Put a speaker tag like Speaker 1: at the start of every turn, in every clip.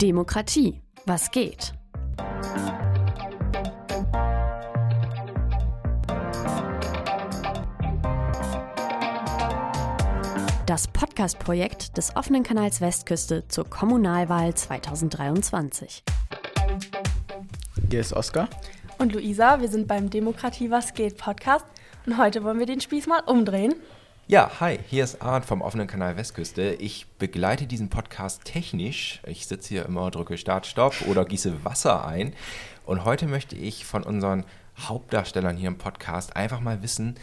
Speaker 1: Demokratie. Was geht? Das Podcast-Projekt des offenen Kanals Westküste zur Kommunalwahl 2023.
Speaker 2: Hier ist Oskar.
Speaker 3: Und Luisa, wir sind beim Demokratie Was geht Podcast und heute wollen wir den Spieß mal umdrehen.
Speaker 4: Ja, hi, hier ist Arndt vom offenen Kanal Westküste. Ich begleite diesen Podcast technisch. Ich sitze hier immer, drücke Start, Stopp oder gieße Wasser ein. Und heute möchte ich von unseren Hauptdarstellern hier im Podcast einfach mal wissen,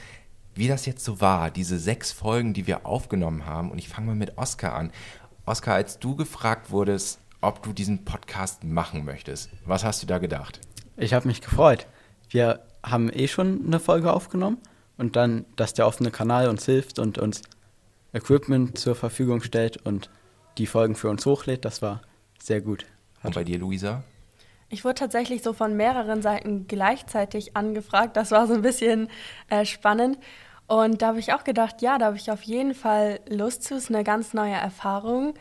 Speaker 4: wie das jetzt so war, diese sechs Folgen, die wir aufgenommen haben. Und ich fange mal mit Oskar an. Oskar, als du gefragt wurdest, ob du diesen Podcast machen möchtest, was hast du da gedacht?
Speaker 2: Ich habe mich gefreut. Wir haben eh schon eine Folge aufgenommen und dann, dass der offene Kanal uns hilft und uns Equipment zur Verfügung stellt und die Folgen für uns hochlädt, das war sehr gut.
Speaker 4: Hat und bei dir, Luisa?
Speaker 3: Ich wurde tatsächlich so von mehreren Seiten gleichzeitig angefragt. Das war so ein bisschen äh, spannend. Und da habe ich auch gedacht, ja, da habe ich auf jeden Fall Lust zu. Es ist eine ganz neue Erfahrung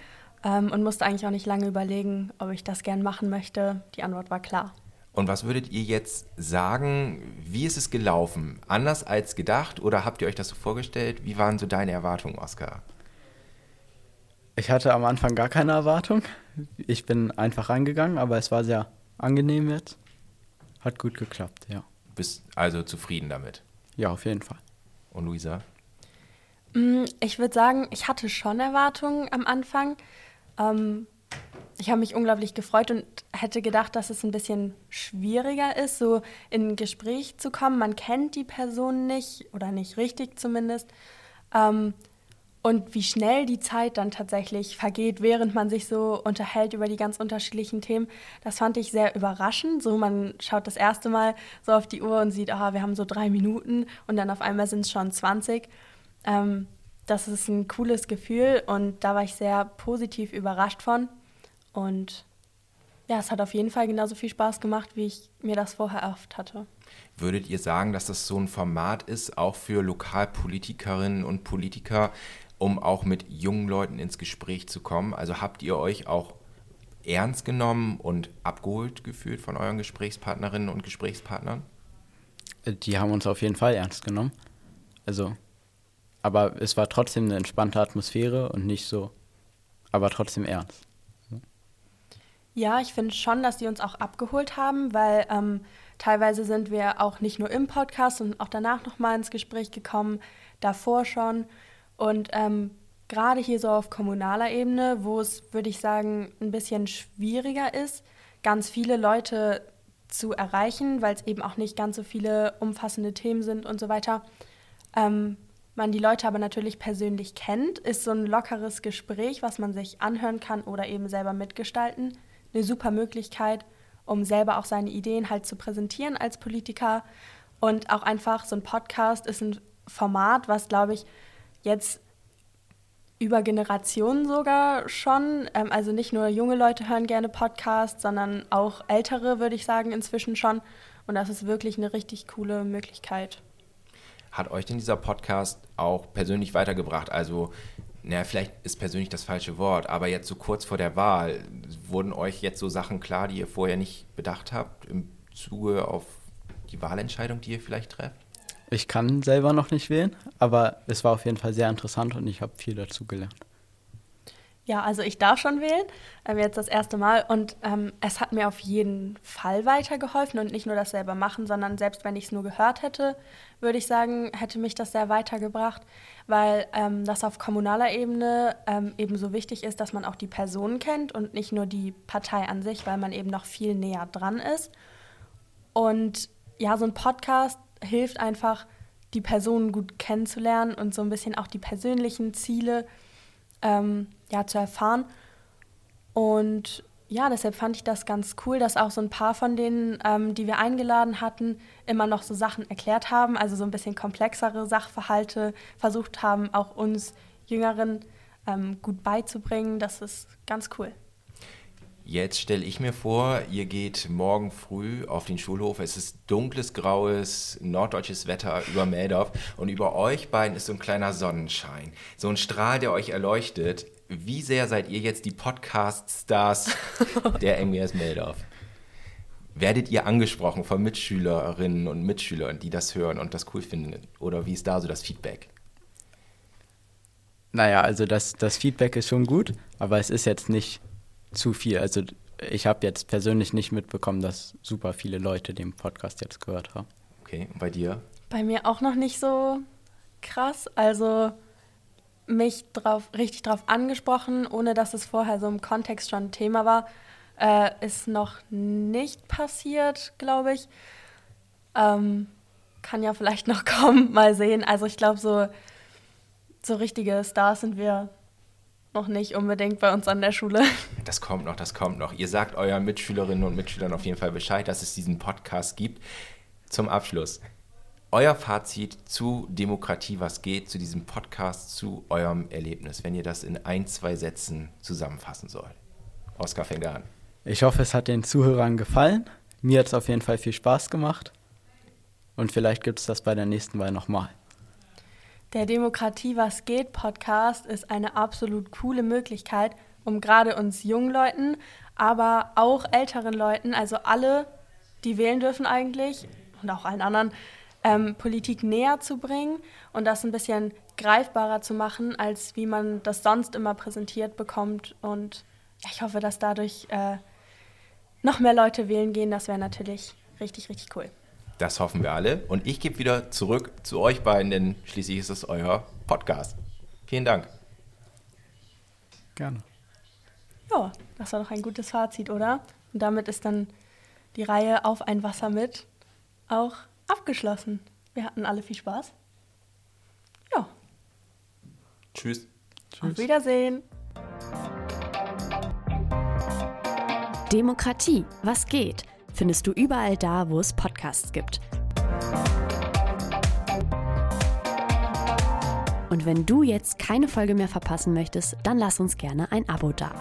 Speaker 3: ähm, und musste eigentlich auch nicht lange überlegen, ob ich das gern machen möchte. Die Antwort war klar.
Speaker 4: Und was würdet ihr jetzt sagen, wie ist es gelaufen? Anders als gedacht oder habt ihr euch das so vorgestellt? Wie waren so deine Erwartungen, Oskar?
Speaker 2: Ich hatte am Anfang gar keine Erwartung. Ich bin einfach reingegangen, aber es war sehr angenehm jetzt. Hat gut geklappt, ja.
Speaker 4: Bist also zufrieden damit?
Speaker 2: Ja, auf jeden Fall.
Speaker 4: Und Luisa?
Speaker 3: Mm, ich würde sagen, ich hatte schon Erwartungen am Anfang. Ähm, ich habe mich unglaublich gefreut und hätte gedacht, dass es ein bisschen schwieriger ist, so in ein Gespräch zu kommen. Man kennt die Person nicht oder nicht richtig zumindest. Ähm, und wie schnell die Zeit dann tatsächlich vergeht, während man sich so unterhält über die ganz unterschiedlichen Themen, das fand ich sehr überraschend. So, man schaut das erste Mal so auf die Uhr und sieht, ah, wir haben so drei Minuten und dann auf einmal sind es schon 20. Ähm, das ist ein cooles Gefühl und da war ich sehr positiv überrascht von. Und ja, es hat auf jeden Fall genauso viel Spaß gemacht, wie ich mir das vorher erhofft hatte.
Speaker 4: Würdet ihr sagen, dass das so ein Format ist, auch für Lokalpolitikerinnen und Politiker, um auch mit jungen Leuten ins Gespräch zu kommen? Also habt ihr euch auch ernst genommen und abgeholt gefühlt von euren Gesprächspartnerinnen und Gesprächspartnern?
Speaker 2: Die haben uns auf jeden Fall ernst genommen. Also, aber es war trotzdem eine entspannte Atmosphäre und nicht so, aber trotzdem ernst.
Speaker 3: Ja, ich finde schon, dass die uns auch abgeholt haben, weil ähm, teilweise sind wir auch nicht nur im Podcast, sondern auch danach nochmal ins Gespräch gekommen, davor schon. Und ähm, gerade hier so auf kommunaler Ebene, wo es, würde ich sagen, ein bisschen schwieriger ist, ganz viele Leute zu erreichen, weil es eben auch nicht ganz so viele umfassende Themen sind und so weiter. Ähm, man die Leute aber natürlich persönlich kennt, ist so ein lockeres Gespräch, was man sich anhören kann oder eben selber mitgestalten eine super Möglichkeit, um selber auch seine Ideen halt zu präsentieren als Politiker. Und auch einfach so ein Podcast ist ein Format, was, glaube ich, jetzt über Generationen sogar schon, ähm, also nicht nur junge Leute hören gerne Podcasts, sondern auch ältere, würde ich sagen, inzwischen schon. Und das ist wirklich eine richtig coole Möglichkeit.
Speaker 4: Hat euch denn dieser Podcast auch persönlich weitergebracht? Also naja, vielleicht ist persönlich das falsche Wort, aber jetzt so kurz vor der Wahl, wurden euch jetzt so Sachen klar, die ihr vorher nicht bedacht habt, im Zuge auf die Wahlentscheidung, die ihr vielleicht trefft?
Speaker 2: Ich kann selber noch nicht wählen, aber es war auf jeden Fall sehr interessant und ich habe viel dazu gelernt.
Speaker 3: Ja, also ich darf schon wählen, ähm, jetzt das erste Mal. Und ähm, es hat mir auf jeden Fall weitergeholfen und nicht nur das selber machen, sondern selbst wenn ich es nur gehört hätte, würde ich sagen, hätte mich das sehr weitergebracht, weil ähm, das auf kommunaler Ebene ähm, eben so wichtig ist, dass man auch die Personen kennt und nicht nur die Partei an sich, weil man eben noch viel näher dran ist. Und ja, so ein Podcast hilft einfach, die Personen gut kennenzulernen und so ein bisschen auch die persönlichen Ziele ähm, ja, zu erfahren. Und ja, deshalb fand ich das ganz cool, dass auch so ein paar von denen, ähm, die wir eingeladen hatten, immer noch so Sachen erklärt haben, also so ein bisschen komplexere Sachverhalte versucht haben, auch uns Jüngeren ähm, gut beizubringen. Das ist ganz cool.
Speaker 4: Jetzt stelle ich mir vor, ihr geht morgen früh auf den Schulhof. Es ist dunkles, graues, norddeutsches Wetter über Meldorf und über euch beiden ist so ein kleiner Sonnenschein. So ein Strahl, der euch erleuchtet. Wie sehr seid ihr jetzt die Podcast-Stars der MGS Meldorf? Werdet ihr angesprochen von Mitschülerinnen und Mitschülern, die das hören und das cool finden? Oder wie ist da so das Feedback?
Speaker 2: Naja, also das, das Feedback ist schon gut, aber es ist jetzt nicht zu viel. Also ich habe jetzt persönlich nicht mitbekommen, dass super viele Leute den Podcast jetzt gehört haben.
Speaker 4: Okay, und bei dir?
Speaker 3: Bei mir auch noch nicht so krass. Also mich drauf, richtig drauf angesprochen, ohne dass es vorher so im Kontext schon Thema war, äh, ist noch nicht passiert, glaube ich. Ähm, kann ja vielleicht noch kommen, mal sehen. Also ich glaube, so, so richtige Stars sind wir noch nicht unbedingt bei uns an der Schule.
Speaker 4: Das kommt noch, das kommt noch. Ihr sagt euren Mitschülerinnen und Mitschülern auf jeden Fall Bescheid, dass es diesen Podcast gibt. Zum Abschluss. Euer Fazit zu Demokratie, was geht, zu diesem Podcast, zu eurem Erlebnis, wenn ihr das in ein, zwei Sätzen zusammenfassen sollt. Oskar fängt an.
Speaker 2: Ich hoffe, es hat den Zuhörern gefallen. Mir hat es auf jeden Fall viel Spaß gemacht. Und vielleicht gibt es das bei der nächsten Wahl nochmal.
Speaker 3: Der Demokratie was geht Podcast ist eine absolut coole Möglichkeit, um gerade uns jungen Leuten, aber auch älteren Leuten, also alle, die wählen dürfen eigentlich und auch allen anderen, ähm, Politik näher zu bringen und das ein bisschen greifbarer zu machen, als wie man das sonst immer präsentiert bekommt. Und ich hoffe, dass dadurch äh, noch mehr Leute wählen gehen. Das wäre natürlich richtig, richtig cool.
Speaker 4: Das hoffen wir alle. Und ich gebe wieder zurück zu euch beiden, denn schließlich ist es euer Podcast. Vielen Dank.
Speaker 2: Gerne.
Speaker 3: Ja, das war doch ein gutes Fazit, oder? Und damit ist dann die Reihe auf ein Wasser mit auch abgeschlossen. Wir hatten alle viel Spaß. Ja.
Speaker 4: Tschüss.
Speaker 3: Tschüss. Auf Wiedersehen.
Speaker 1: Demokratie, was geht? Findest du überall da, wo es Podcasts gibt. Und wenn du jetzt keine Folge mehr verpassen möchtest, dann lass uns gerne ein Abo da.